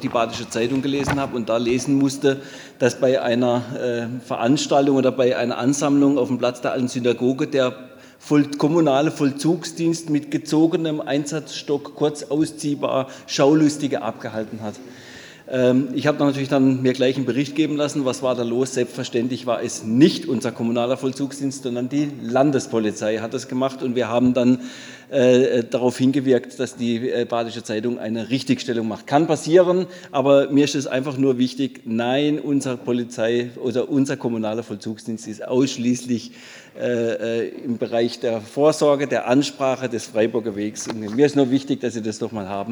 die Badische Zeitung gelesen habe und da lesen musste, dass bei einer äh, Veranstaltung oder bei einer Ansammlung auf dem Platz der alten Synagoge der voll, kommunale Vollzugsdienst mit gezogenem Einsatzstock kurz ausziehbar Schaulustige abgehalten hat. Ähm, ich habe natürlich dann mir gleich einen Bericht geben lassen, was war da los. Selbstverständlich war es nicht unser kommunaler Vollzugsdienst, sondern die Landespolizei hat das gemacht und wir haben dann äh, darauf hingewirkt, dass die äh, Badische Zeitung eine Richtigstellung macht. Kann passieren, aber mir ist es einfach nur wichtig, nein, unser Polizei oder unser kommunaler Vollzugsdienst ist ausschließlich äh im Bereich der Vorsorge, der Ansprache des Freiburger Wegs. Und mir ist nur wichtig, dass Sie das doch mal haben.